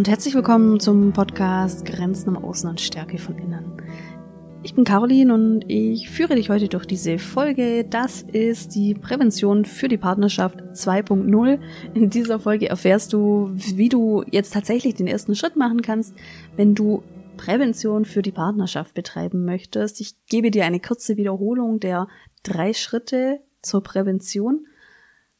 und herzlich willkommen zum Podcast Grenzen im Außen und Stärke von Innen. Ich bin Caroline und ich führe dich heute durch diese Folge. Das ist die Prävention für die Partnerschaft 2.0. In dieser Folge erfährst du, wie du jetzt tatsächlich den ersten Schritt machen kannst, wenn du Prävention für die Partnerschaft betreiben möchtest. Ich gebe dir eine kurze Wiederholung der drei Schritte zur Prävention,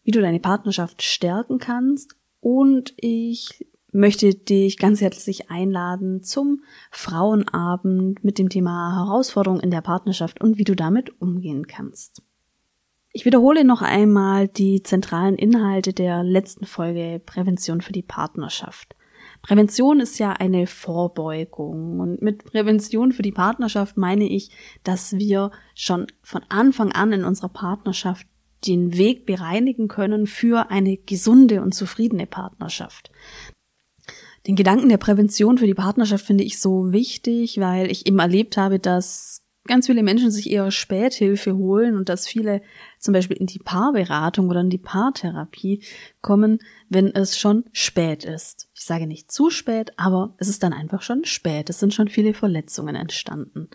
wie du deine Partnerschaft stärken kannst und ich möchte dich ganz herzlich einladen zum Frauenabend mit dem Thema Herausforderungen in der Partnerschaft und wie du damit umgehen kannst. Ich wiederhole noch einmal die zentralen Inhalte der letzten Folge Prävention für die Partnerschaft. Prävention ist ja eine Vorbeugung und mit Prävention für die Partnerschaft meine ich, dass wir schon von Anfang an in unserer Partnerschaft den Weg bereinigen können für eine gesunde und zufriedene Partnerschaft. Den Gedanken der Prävention für die Partnerschaft finde ich so wichtig, weil ich eben erlebt habe, dass ganz viele Menschen sich eher Späthilfe holen und dass viele zum Beispiel in die Paarberatung oder in die Paartherapie kommen, wenn es schon spät ist. Ich sage nicht zu spät, aber es ist dann einfach schon spät. Es sind schon viele Verletzungen entstanden.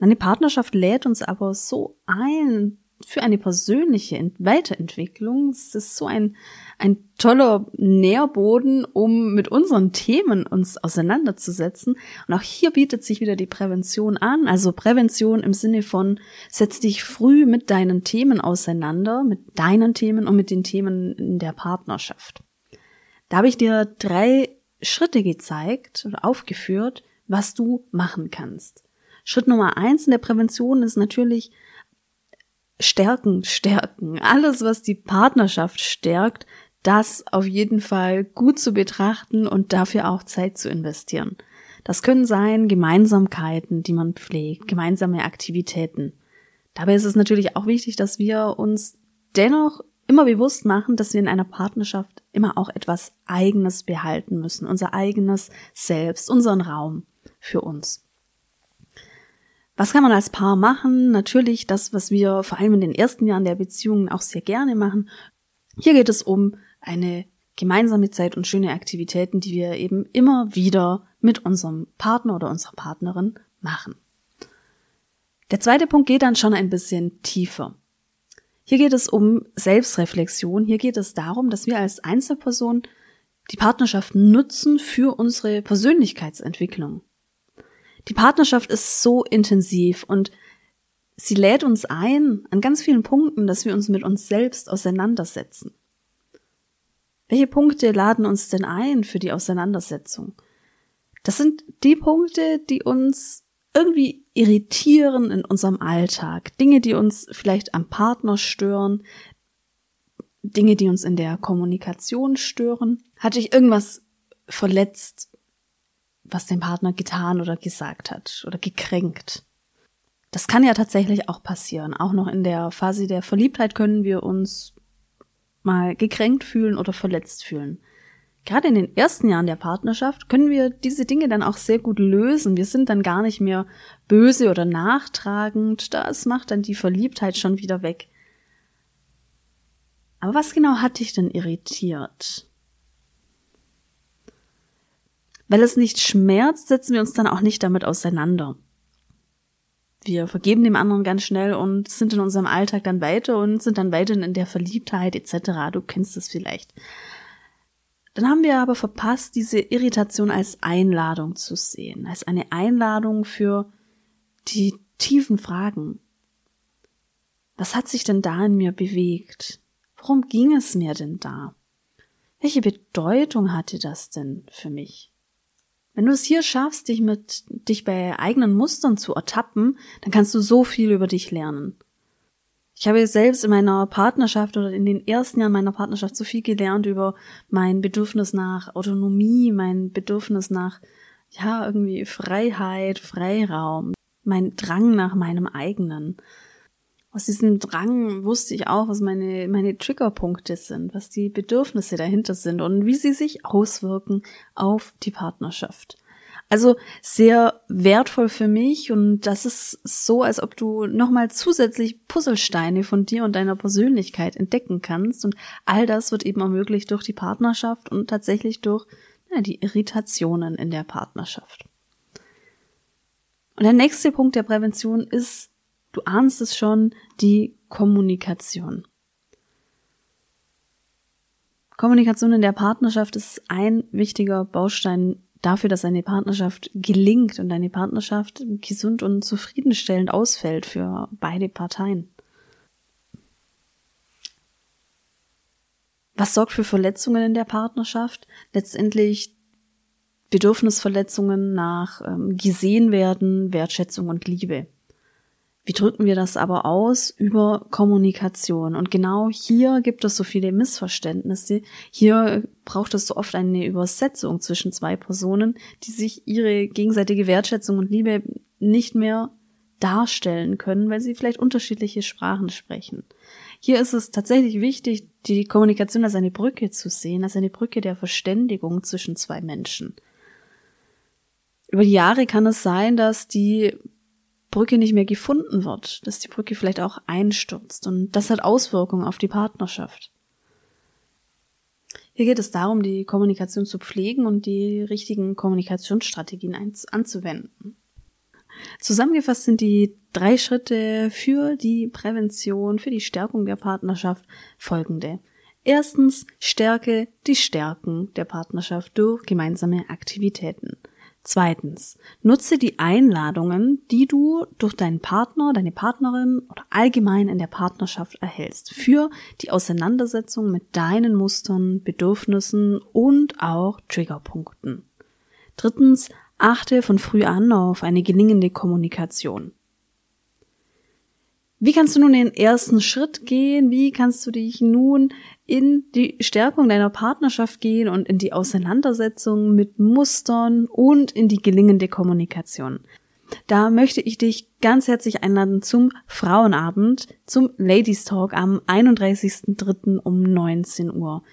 Eine Partnerschaft lädt uns aber so ein, für eine persönliche Weiterentwicklung. Es ist so ein, ein toller Nährboden, um mit unseren Themen uns auseinanderzusetzen. Und auch hier bietet sich wieder die Prävention an. Also Prävention im Sinne von, setz dich früh mit deinen Themen auseinander, mit deinen Themen und mit den Themen in der Partnerschaft. Da habe ich dir drei Schritte gezeigt oder aufgeführt, was du machen kannst. Schritt Nummer eins in der Prävention ist natürlich, stärken, stärken. Alles, was die Partnerschaft stärkt, das auf jeden Fall gut zu betrachten und dafür auch Zeit zu investieren. Das können sein Gemeinsamkeiten, die man pflegt, gemeinsame Aktivitäten. Dabei ist es natürlich auch wichtig, dass wir uns dennoch immer bewusst machen, dass wir in einer Partnerschaft immer auch etwas Eigenes behalten müssen, unser eigenes Selbst, unseren Raum für uns. Was kann man als Paar machen? Natürlich das, was wir vor allem in den ersten Jahren der Beziehung auch sehr gerne machen. Hier geht es um eine gemeinsame Zeit und schöne Aktivitäten, die wir eben immer wieder mit unserem Partner oder unserer Partnerin machen. Der zweite Punkt geht dann schon ein bisschen tiefer. Hier geht es um Selbstreflexion. Hier geht es darum, dass wir als Einzelperson die Partnerschaft nutzen für unsere Persönlichkeitsentwicklung. Die Partnerschaft ist so intensiv und sie lädt uns ein an ganz vielen Punkten, dass wir uns mit uns selbst auseinandersetzen. Welche Punkte laden uns denn ein für die Auseinandersetzung? Das sind die Punkte, die uns irgendwie irritieren in unserem Alltag. Dinge, die uns vielleicht am Partner stören. Dinge, die uns in der Kommunikation stören. Hatte ich irgendwas verletzt? Was den Partner getan oder gesagt hat oder gekränkt. Das kann ja tatsächlich auch passieren. Auch noch in der Phase der Verliebtheit können wir uns mal gekränkt fühlen oder verletzt fühlen. Gerade in den ersten Jahren der Partnerschaft können wir diese Dinge dann auch sehr gut lösen. Wir sind dann gar nicht mehr böse oder nachtragend. Das macht dann die Verliebtheit schon wieder weg. Aber was genau hat dich denn irritiert? Weil es nicht schmerzt, setzen wir uns dann auch nicht damit auseinander. Wir vergeben dem anderen ganz schnell und sind in unserem Alltag dann weiter und sind dann weiterhin in der Verliebtheit etc. Du kennst es vielleicht. Dann haben wir aber verpasst, diese Irritation als Einladung zu sehen, als eine Einladung für die tiefen Fragen. Was hat sich denn da in mir bewegt? Worum ging es mir denn da? Welche Bedeutung hatte das denn für mich? Wenn du es hier schaffst, dich mit, dich bei eigenen Mustern zu ertappen, dann kannst du so viel über dich lernen. Ich habe selbst in meiner Partnerschaft oder in den ersten Jahren meiner Partnerschaft so viel gelernt über mein Bedürfnis nach Autonomie, mein Bedürfnis nach, ja, irgendwie Freiheit, Freiraum, mein Drang nach meinem eigenen aus diesem Drang wusste ich auch, was meine, meine Triggerpunkte sind, was die Bedürfnisse dahinter sind und wie sie sich auswirken auf die Partnerschaft. Also sehr wertvoll für mich und das ist so, als ob du nochmal zusätzlich Puzzlesteine von dir und deiner Persönlichkeit entdecken kannst und all das wird eben ermöglicht durch die Partnerschaft und tatsächlich durch ja, die Irritationen in der Partnerschaft. Und der nächste Punkt der Prävention ist, du ahnst es schon, die Kommunikation. Kommunikation in der Partnerschaft ist ein wichtiger Baustein dafür, dass eine Partnerschaft gelingt und eine Partnerschaft gesund und zufriedenstellend ausfällt für beide Parteien. Was sorgt für Verletzungen in der Partnerschaft? Letztendlich Bedürfnisverletzungen nach ähm, gesehen werden, Wertschätzung und Liebe. Wie drücken wir das aber aus? Über Kommunikation. Und genau hier gibt es so viele Missverständnisse. Hier braucht es so oft eine Übersetzung zwischen zwei Personen, die sich ihre gegenseitige Wertschätzung und Liebe nicht mehr darstellen können, weil sie vielleicht unterschiedliche Sprachen sprechen. Hier ist es tatsächlich wichtig, die Kommunikation als eine Brücke zu sehen, als eine Brücke der Verständigung zwischen zwei Menschen. Über die Jahre kann es sein, dass die Brücke nicht mehr gefunden wird, dass die Brücke vielleicht auch einstürzt und das hat Auswirkungen auf die Partnerschaft. Hier geht es darum, die Kommunikation zu pflegen und die richtigen Kommunikationsstrategien anzuwenden. Zusammengefasst sind die drei Schritte für die Prävention, für die Stärkung der Partnerschaft folgende. Erstens, stärke die Stärken der Partnerschaft durch gemeinsame Aktivitäten. Zweitens, nutze die Einladungen, die du durch deinen Partner, deine Partnerin oder allgemein in der Partnerschaft erhältst, für die Auseinandersetzung mit deinen Mustern, Bedürfnissen und auch Triggerpunkten. Drittens, achte von früh an auf eine gelingende Kommunikation. Wie kannst du nun den ersten Schritt gehen? Wie kannst du dich nun in die Stärkung deiner Partnerschaft gehen und in die Auseinandersetzung mit Mustern und in die gelingende Kommunikation? Da möchte ich dich ganz herzlich einladen zum Frauenabend, zum Ladies Talk am 31.03. um 19 Uhr.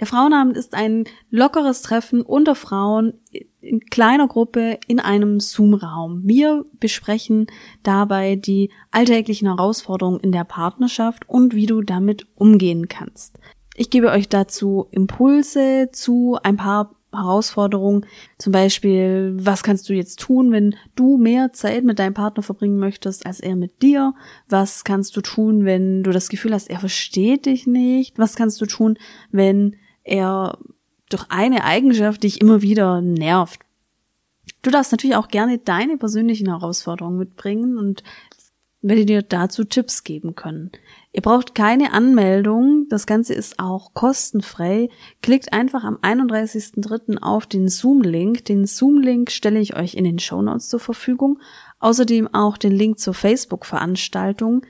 Der Frauenabend ist ein lockeres Treffen unter Frauen in kleiner Gruppe in einem Zoom-Raum. Wir besprechen dabei die alltäglichen Herausforderungen in der Partnerschaft und wie du damit umgehen kannst. Ich gebe euch dazu Impulse zu ein paar Herausforderungen, zum Beispiel, was kannst du jetzt tun, wenn du mehr Zeit mit deinem Partner verbringen möchtest als er mit dir? Was kannst du tun, wenn du das Gefühl hast, er versteht dich nicht? Was kannst du tun, wenn er durch eine Eigenschaft dich immer wieder nervt. Du darfst natürlich auch gerne deine persönlichen Herausforderungen mitbringen und werde dir dazu Tipps geben können. Ihr braucht keine Anmeldung, das Ganze ist auch kostenfrei. Klickt einfach am 31.03. auf den Zoom-Link. Den Zoom-Link stelle ich euch in den Show Notes zur Verfügung. Außerdem auch den Link zur Facebook-Veranstaltung.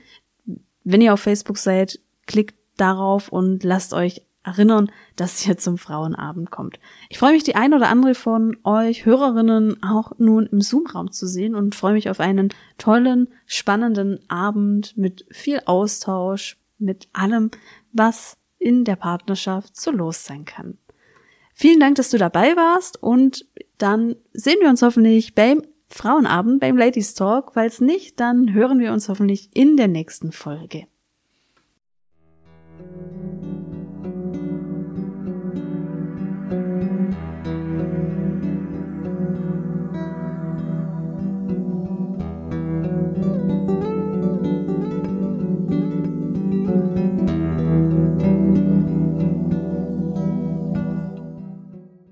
Wenn ihr auf Facebook seid, klickt darauf und lasst euch erinnern, dass ihr zum Frauenabend kommt. Ich freue mich, die ein oder andere von euch Hörerinnen auch nun im Zoom-Raum zu sehen und freue mich auf einen tollen, spannenden Abend mit viel Austausch, mit allem, was in der Partnerschaft so los sein kann. Vielen Dank, dass du dabei warst und dann sehen wir uns hoffentlich beim Frauenabend, beim Ladies Talk. Falls nicht, dann hören wir uns hoffentlich in der nächsten Folge.